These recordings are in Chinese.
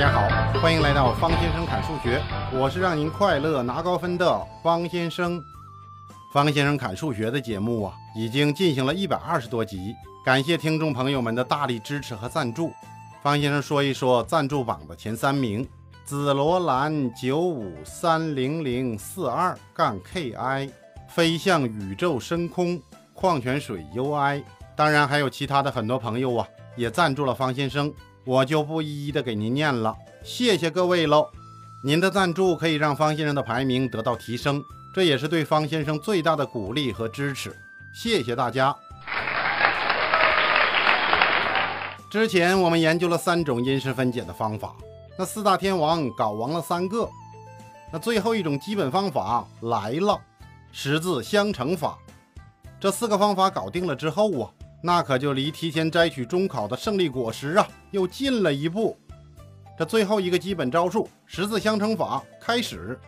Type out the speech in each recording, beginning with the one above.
大家好，欢迎来到方先生侃数学，我是让您快乐拿高分的方先生。方先生侃数学的节目啊，已经进行了一百二十多集，感谢听众朋友们的大力支持和赞助。方先生说一说赞助榜的前三名：紫罗兰九五三零零四二杠 KI，飞向宇宙深空矿泉水 UI。当然还有其他的很多朋友啊，也赞助了方先生。我就不一一的给您念了，谢谢各位喽！您的赞助可以让方先生的排名得到提升，这也是对方先生最大的鼓励和支持，谢谢大家。之前我们研究了三种因式分解的方法，那四大天王搞完了三个，那最后一种基本方法来了，十字相乘法。这四个方法搞定了之后啊。那可就离提前摘取中考的胜利果实啊，又近了一步。这最后一个基本招数十字相乘法开始。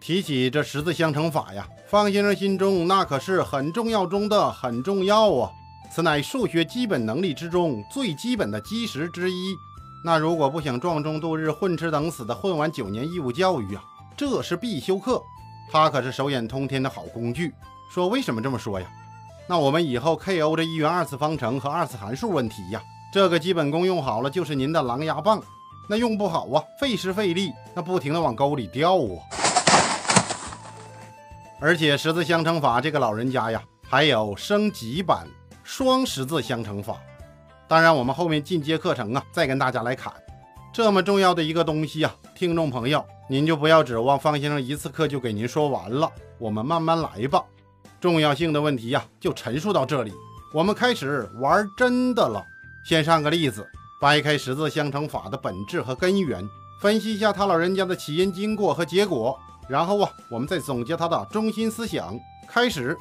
提起这十字相乘法呀，方先生心中那可是很重要中的很重要啊！此乃数学基本能力之中最基本的基石之一。那如果不想撞钟度日、混吃等死的混完九年义务教育啊，这是必修课。它可是手眼通天的好工具。说为什么这么说呀？那我们以后 KO 这一元二次方程和二次函数问题呀，这个基本功用好了就是您的狼牙棒。那用不好啊，费时费力，那不停的往沟里掉啊。而且十字相乘法这个老人家呀，还有升级版双十字相乘法。当然，我们后面进阶课程啊，再跟大家来砍。这么重要的一个东西啊，听众朋友，您就不要指望方先生一次课就给您说完了，我们慢慢来吧。重要性的问题呀，就陈述到这里。我们开始玩真的了。先上个例子，掰开十字相乘法的本质和根源，分析一下他老人家的起因、经过和结果。然后啊，我们再总结他的中心思想。开始，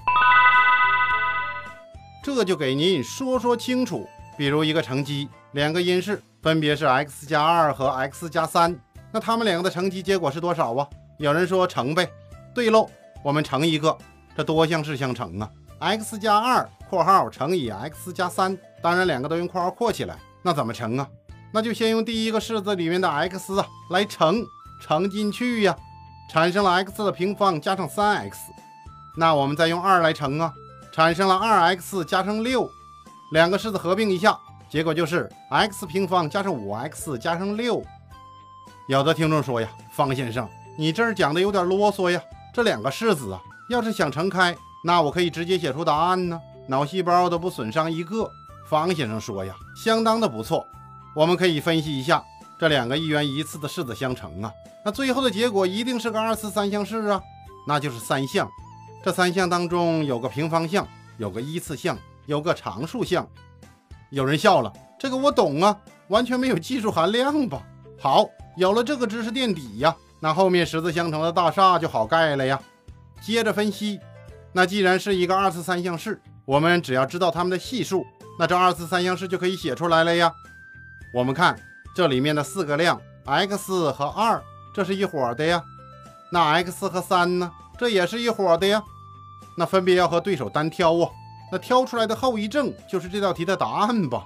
这就给您说说清楚。比如一个乘积，两个因式分别是 x 加二和 x 加三，那他们两个的乘积结果是多少啊？有人说乘呗。对喽，我们乘一个。多项式相乘啊，x 加二括号乘以 x 加三，当然两个都用括号括起来。那怎么乘啊？那就先用第一个式子里面的 x 啊来乘，乘进去呀，产生了 x 的平方加上 3x。那我们再用二来乘啊，产生了 2x 加上六，两个式子合并一下，结果就是 x 平方加上 5x 加上六。有的听众说呀，方先生，你这儿讲的有点啰嗦呀，这两个式子啊。要是想乘开，那我可以直接写出答案呢，脑细胞都不损伤一个。方先生说呀，相当的不错。我们可以分析一下这两个一元一次的式子相乘啊，那最后的结果一定是个二次三项式啊，那就是三项。这三项当中有个平方项，有个一次项，有个常数项。有人笑了，这个我懂啊，完全没有技术含量吧？好，有了这个知识垫底呀，那后面十字相乘的大厦就好盖了呀。接着分析，那既然是一个二次三项式，我们只要知道它们的系数，那这二次三项式就可以写出来了呀。我们看这里面的四个量，x 和二，这是一伙的呀。那 x 和三呢，这也是一伙的呀。那分别要和对手单挑啊。那挑出来的后遗症就是这道题的答案吧？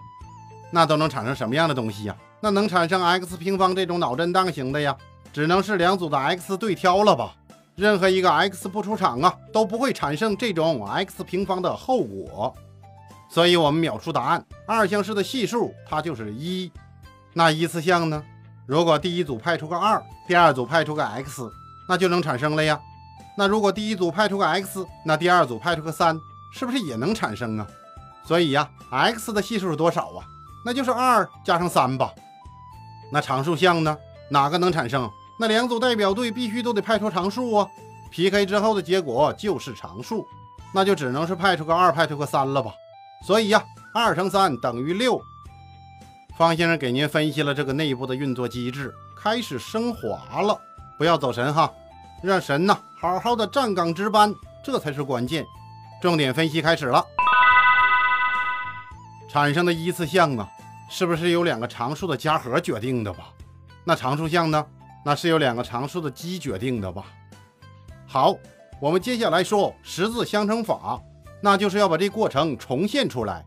那都能产生什么样的东西呀？那能产生 x 平方这种脑震荡型的呀？只能是两组的 x 对挑了吧？任何一个 x 不出场啊，都不会产生这种 x 平方的后果，所以我们秒出答案。二项式的系数它就是一。那一次项呢？如果第一组派出个二，第二组派出个 x，那就能产生了呀。那如果第一组派出个 x，那第二组派出个三，是不是也能产生啊？所以呀，x 的系数是多少啊？那就是二加上三吧。那常数项呢？哪个能产生？那两组代表队必须都得派出常数啊，PK 之后的结果就是常数，那就只能是派出个二，派出个三了吧。所以呀，二乘三等于六。方先生给您分析了这个内部的运作机制，开始升华了。不要走神哈，让神呐好好的站岗值班，这才是关键。重点分析开始了，产生的一次项啊，是不是由两个常数的加和决定的吧？那常数项呢？那是由两个常数的积决定的吧？好，我们接下来说十字相乘法，那就是要把这过程重现出来。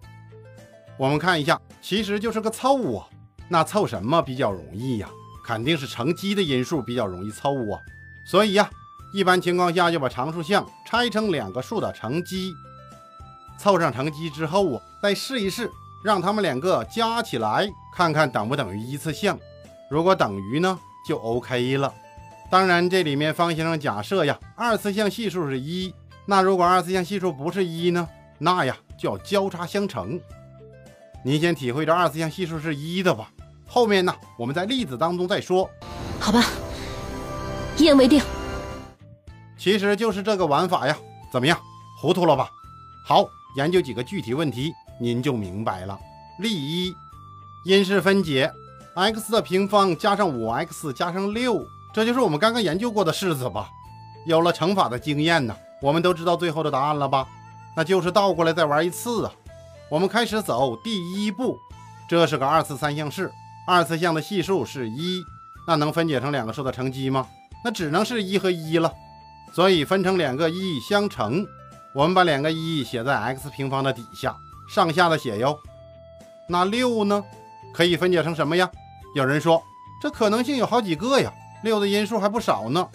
我们看一下，其实就是个凑啊。那凑什么比较容易呀？肯定是乘积的因数比较容易凑啊。所以呀，一般情况下就把常数项拆成两个数的乘积，凑上乘积之后啊，再试一试，让它们两个加起来，看看等不等于一次项。如果等于呢，就 OK 了。当然，这里面方先生假设呀，二次项系数是一。那如果二次项系数不是一呢？那呀，就要交叉相乘。您先体会着二次项系数是一的吧。后面呢，我们在例子当中再说。好吧，一言为定。其实就是这个玩法呀。怎么样，糊涂了吧？好，研究几个具体问题，您就明白了。例一，因式分解。X 的平方加上 5x 加上6，这就是我们刚刚研究过的式子吧？有了乘法的经验呢，我们都知道最后的答案了吧？那就是倒过来再玩一次啊！我们开始走第一步，这是个二次三项式，二次项的系数是一，那能分解成两个数的乘积吗？那只能是一和一了，所以分成两个一相乘。我们把两个一写在 x 平方的底下，上下的写哟。那六呢？可以分解成什么呀？有人说，这可能性有好几个呀，六的因数还不少呢。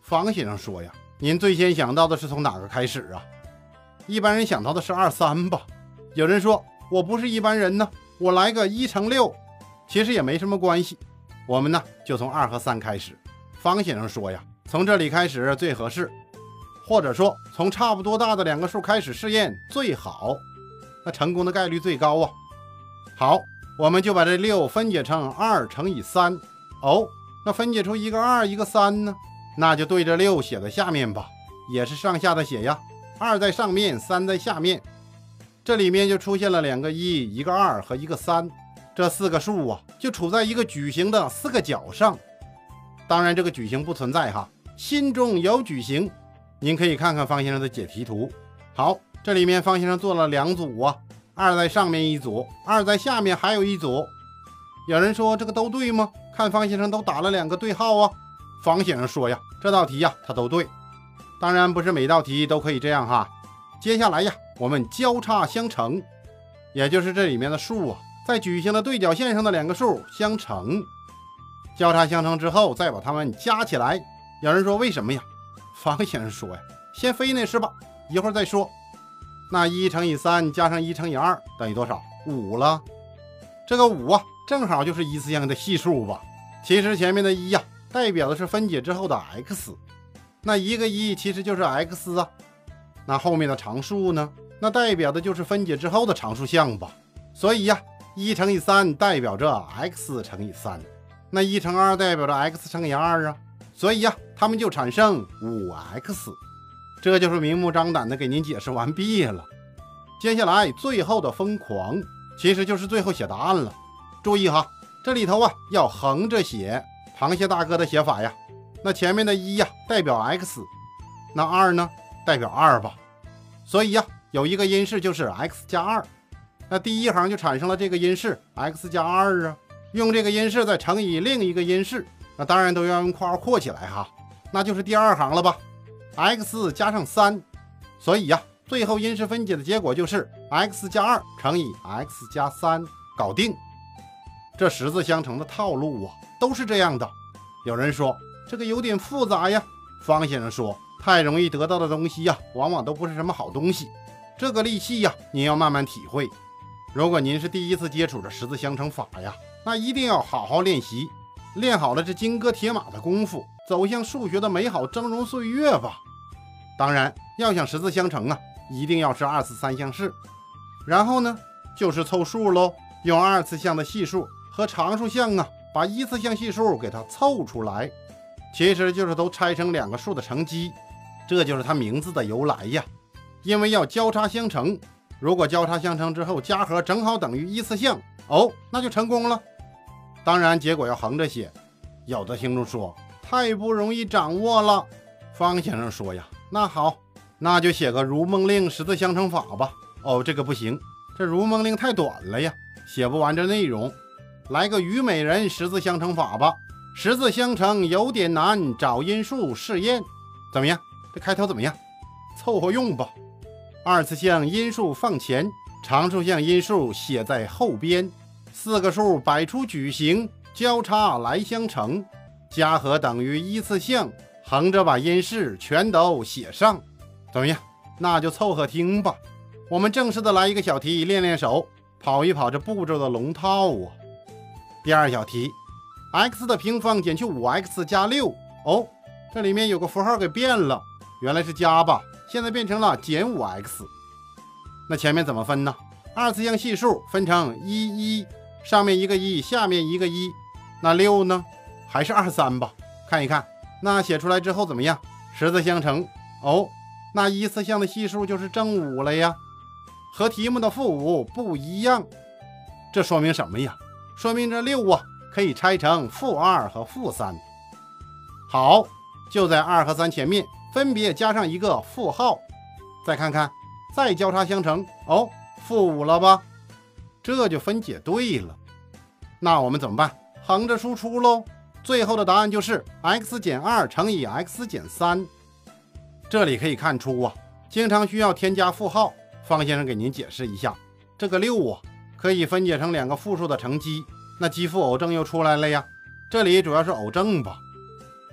方先生说呀，您最先想到的是从哪个开始啊？一般人想到的是二三吧。有人说，我不是一般人呢，我来个一乘六，其实也没什么关系。我们呢，就从二和三开始。方先生说呀，从这里开始最合适，或者说从差不多大的两个数开始试验最好，那成功的概率最高啊。好。我们就把这六分解成二乘以三哦，那分解出一个二一个三呢？那就对着六写在下面吧，也是上下的写呀。二在上面，三在下面，这里面就出现了两个一、一个二和一个三，这四个数啊，就处在一个矩形的四个角上。当然，这个矩形不存在哈，心中有矩形。您可以看看方先生的解题图。好，这里面方先生做了两组啊。二在上面一组，二在下面还有一组。有人说这个都对吗？看方先生都打了两个对号啊。方先生说呀，这道题呀，它都对。当然不是每道题都可以这样哈。接下来呀，我们交叉相乘，也就是这里面的数啊，在矩形的对角线上的两个数相乘。交叉相乘之后，再把它们加起来。有人说为什么呀？方先生说呀，先飞那是吧，一会儿再说。那一乘以三加上一乘以二等于多少？五了。这个五啊，正好就是一次项的系数吧？其实前面的一呀，代表的是分解之后的 x。那一个一其实就是 x 啊。那后面的常数呢？那代表的就是分解之后的常数项吧？所以呀，一乘以三代表着 x 乘以三。那一乘二代表着 x 乘以二啊。所以呀，它们就产生五 x。这就是明目张胆的给您解释完毕了。接下来最后的疯狂，其实就是最后写答案了。注意哈，这里头啊要横着写，螃蟹大哥的写法呀。那前面的一呀代表 x，那二呢代表二吧。所以呀有一个因式就是 x 加二，那第一行就产生了这个因式 x 加二啊。用这个因式再乘以另一个因式，那当然都要用括号括起来哈，那就是第二行了吧。X 加上三，所以呀，最后因式分解的结果就是 x 加二乘以 x 加三，搞定。这十字相乘的套路啊，都是这样的。有人说这个有点复杂呀，方先生说太容易得到的东西呀，往往都不是什么好东西。这个利器呀，您要慢慢体会。如果您是第一次接触这十字相乘法呀，那一定要好好练习，练好了这金戈铁马的功夫，走向数学的美好峥嵘岁月吧。当然，要想十字相乘啊，一定要是二次三项式。然后呢，就是凑数喽，用二次项的系数和常数项啊，把一次项系数给它凑出来，其实就是都拆成两个数的乘积，这就是它名字的由来呀。因为要交叉相乘，如果交叉相乘之后加和正好等于一次项，哦，那就成功了。当然，结果要横着写。有的听众说太不容易掌握了，方先生说呀。那好，那就写个如梦令十字相乘法吧。哦，这个不行，这如梦令太短了呀，写不完这内容。来个虞美人十字相乘法吧。十字相乘有点难，找因数试验，怎么样？这开头怎么样？凑合用吧。二次项因数放前，常数项因数写在后边。四个数摆出矩形，交叉来相乘，加和等于一次项，横着把因式全都写上。怎么样？那就凑合听吧。我们正式的来一个小题，练练手，跑一跑这步骤的龙套啊。第二小题，x 的平方减去 5x 加6。哦，这里面有个符号给变了，原来是加吧，现在变成了减 5x。那前面怎么分呢？二次项系数分成一一，上面一个一，下面一个一。那六呢？还是二三吧。看一看，那写出来之后怎么样？十字相乘。哦，那一次项的系数就是正五了呀。和题目的负五不一样，这说明什么呀？说明这六啊可以拆成负二和负三。好，就在二和三前面分别加上一个负号。再看看，再交叉相乘，哦，负五了吧？这就分解对了。那我们怎么办？横着输出喽。最后的答案就是 x 减二乘以 x 减三。这里可以看出啊，经常需要添加负号。方先生给您解释一下，这个六啊，可以分解成两个负数的乘积，那奇负偶正又出来了呀。这里主要是偶正吧。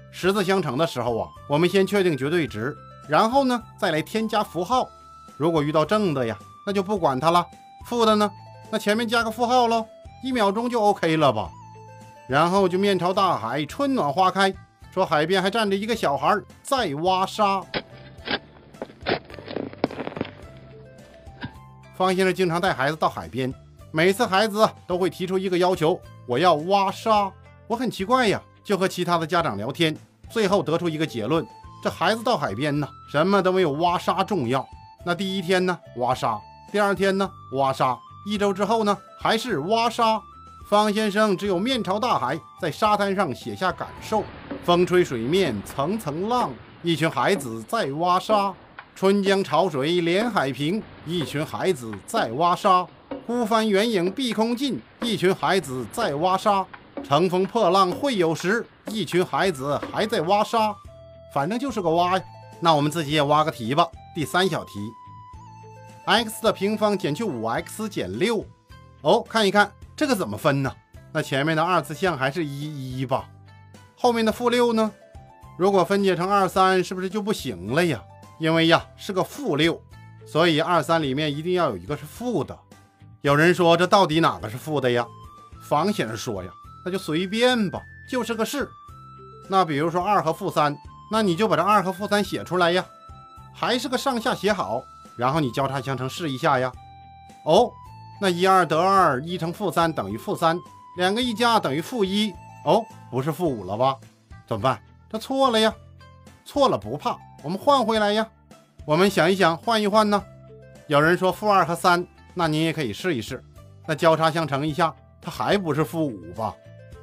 十字相乘的时候啊，我们先确定绝对值，然后呢再来添加符号。如果遇到正的呀，那就不管它了；负的呢，那前面加个负号喽，一秒钟就 OK 了吧。然后就面朝大海，春暖花开，说海边还站着一个小孩在挖沙。方先生经常带孩子到海边，每次孩子都会提出一个要求：我要挖沙。我很奇怪呀，就和其他的家长聊天，最后得出一个结论：这孩子到海边呢，什么都没有挖沙重要。那第一天呢，挖沙；第二天呢，挖沙；一周之后呢，还是挖沙。方先生只有面朝大海，在沙滩上写下感受：风吹水面层层浪，一群孩子在挖沙。春江潮水连海平，一群孩子在挖沙；孤帆远影碧空尽，一群孩子在挖沙；乘风破浪会有时，一群孩子还在挖沙。反正就是个挖呀。那我们自己也挖个题吧。第三小题，x 的平方减去 5x 减6。哦，看一看这个怎么分呢？那前面的二次项还是一一吧？后面的负六呢？如果分解成二三，是不是就不行了呀？因为呀是个负六，所以二三里面一定要有一个是负的。有人说这到底哪个是负的呀？房先生说呀，那就随便吧，就是个是。那比如说二和负三，那你就把这二和负三写出来呀，还是个上下写好，然后你交叉相乘试一下呀。哦，那一二得二，一乘负三等于负三，两个一加等于负一。哦，不是负五了吧？怎么办？这错了呀，错了不怕。我们换回来呀，我们想一想，换一换呢？有人说负二和三，那您也可以试一试。那交叉相乘一下，它还不是负五吧？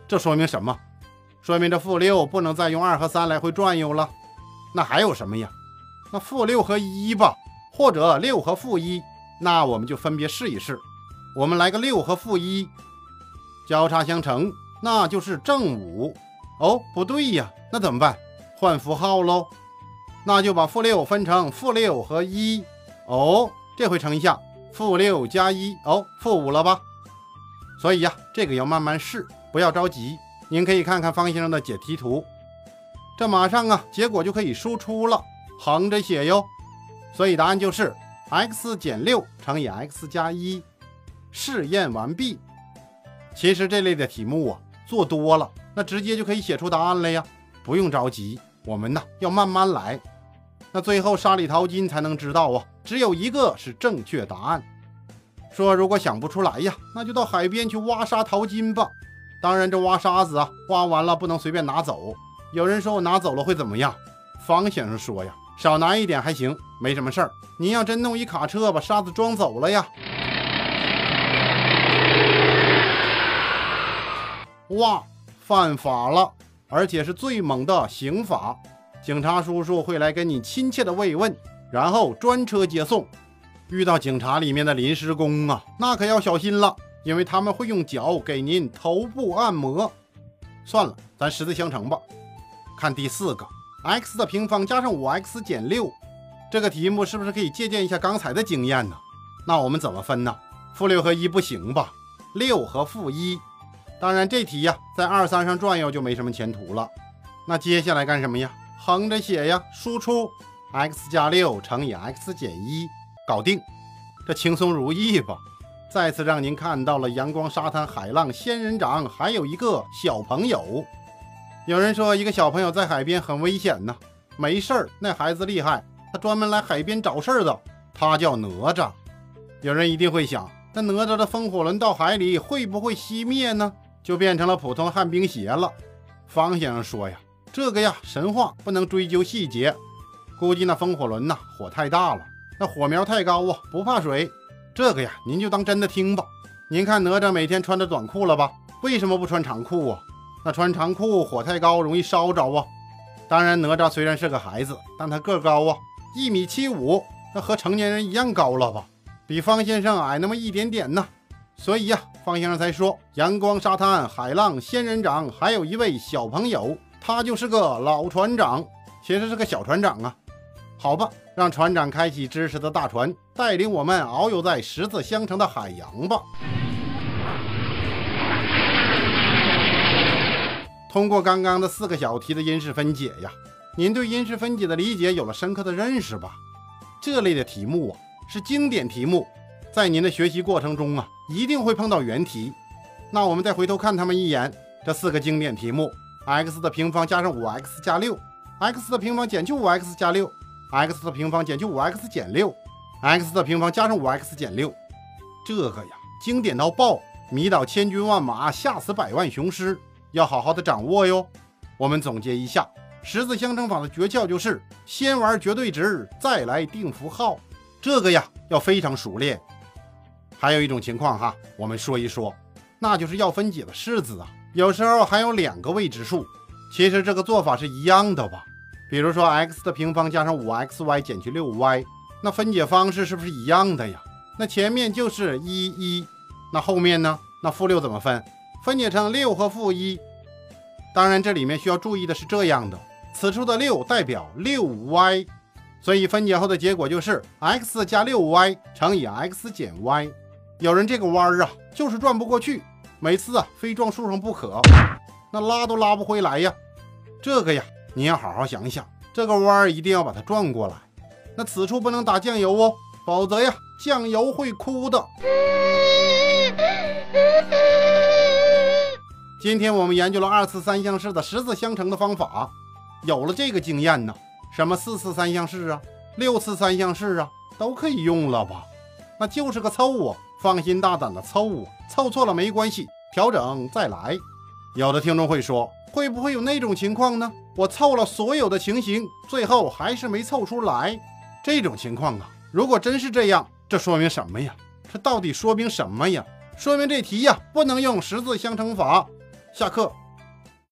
这说明什么？说明这负六不能再用二和三来回转悠了。那还有什么呀？那负六和一吧，或者六和负一，那我们就分别试一试。我们来个六和负一，交叉相乘，那就是正五。哦，不对呀，那怎么办？换符号喽。那就把负六分成负六和一哦，这回乘一下，负六加一哦，负五了吧？所以呀，这个要慢慢试，不要着急。您可以看看方先生的解题图，这马上啊，结果就可以输出了，横着写哟。所以答案就是 x 减六乘以 x 加一。试验完毕。其实这类的题目啊，做多了，那直接就可以写出答案了呀，不用着急。我们呢，要慢慢来。那最后沙里淘金才能知道啊，只有一个是正确答案。说如果想不出来呀，那就到海边去挖沙淘金吧。当然，这挖沙子啊，挖完了不能随便拿走。有人说我拿走了会怎么样？方先生说呀，少拿一点还行，没什么事儿。您要真弄一卡车把沙子装走了呀，哇，犯法了，而且是最猛的刑法。警察叔叔会来跟你亲切的慰问，然后专车接送。遇到警察里面的临时工啊，那可要小心了，因为他们会用脚给您头部按摩。算了，咱十字相乘吧。看第四个，x 的平方加上 5x 减6，这个题目是不是可以借鉴一下刚才的经验呢？那我们怎么分呢？负六和一不行吧？六和负一。当然，这题呀，在二三上转悠就没什么前途了。那接下来干什么呀？横着写呀，输出 x 加六乘以 x 减一，搞定。这轻松如意吧？再次让您看到了阳光、沙滩、海浪、仙人掌，还有一个小朋友。有人说，一个小朋友在海边很危险呢。没事儿，那孩子厉害，他专门来海边找事儿的。他叫哪吒。有人一定会想，那哪吒的风火轮到海里会不会熄灭呢？就变成了普通旱冰鞋了。方先生说呀，这个呀，神话不能追究细节。估计那风火轮呐，火太大了，那火苗太高啊，不怕水。这个呀，您就当真的听吧。您看哪吒每天穿着短裤了吧？为什么不穿长裤啊？那穿长裤火太高，容易烧着啊。当然，哪吒虽然是个孩子，但他个高啊，一米七五，那和成年人一样高了吧？比方先生矮那么一点点呢。所以呀，方先生才说阳光、沙滩、海浪、仙人掌，还有一位小朋友，他就是个老船长，其实是个小船长啊。好吧，让船长开启知识的大船，带领我们遨游在十字相乘的海洋吧。通过刚刚的四个小题的因式分解呀，您对因式分解的理解有了深刻的认识吧？这类的题目啊，是经典题目，在您的学习过程中啊，一定会碰到原题。那我们再回头看他们一眼，这四个经典题目：x 的平方加上五 x 加六，x 的平方减去五 x 加六，x 的平方减去五 x 减六，x 的平方加上五 x 减六，这个呀，经典到爆，迷倒千军万马，吓死百万雄师。要好好的掌握哟。我们总结一下，十字相乘法的诀窍就是先玩绝对值，再来定符号。这个呀要非常熟练。还有一种情况哈，我们说一说，那就是要分解的式子啊，有时候还有两个未知数。其实这个做法是一样的吧？比如说 x 的平方加上五 xy 减去六 y，那分解方式是不是一样的呀？那前面就是一一，那后面呢？那负六怎么分？分解成六和负一，当然这里面需要注意的是这样的：此处的六代表六 y，所以分解后的结果就是 x 加六 y 乘以 x 减 y。有人这个弯儿啊，就是转不过去，每次啊非撞树上不可，那拉都拉不回来呀。这个呀，你要好好想想，这个弯儿一定要把它转过来。那此处不能打酱油哦，否则呀，酱油会哭的。今天我们研究了二次三项式的十字相乘的方法，有了这个经验呢，什么四次三项式啊、六次三项式啊，都可以用了吧？那就是个凑啊，放心大胆的凑啊，凑错了没关系，调整再来。有的听众会说，会不会有那种情况呢？我凑了所有的情形，最后还是没凑出来。这种情况啊，如果真是这样，这说明什么呀？这到底说明什么呀？说明这题呀，不能用十字相乘法。下课。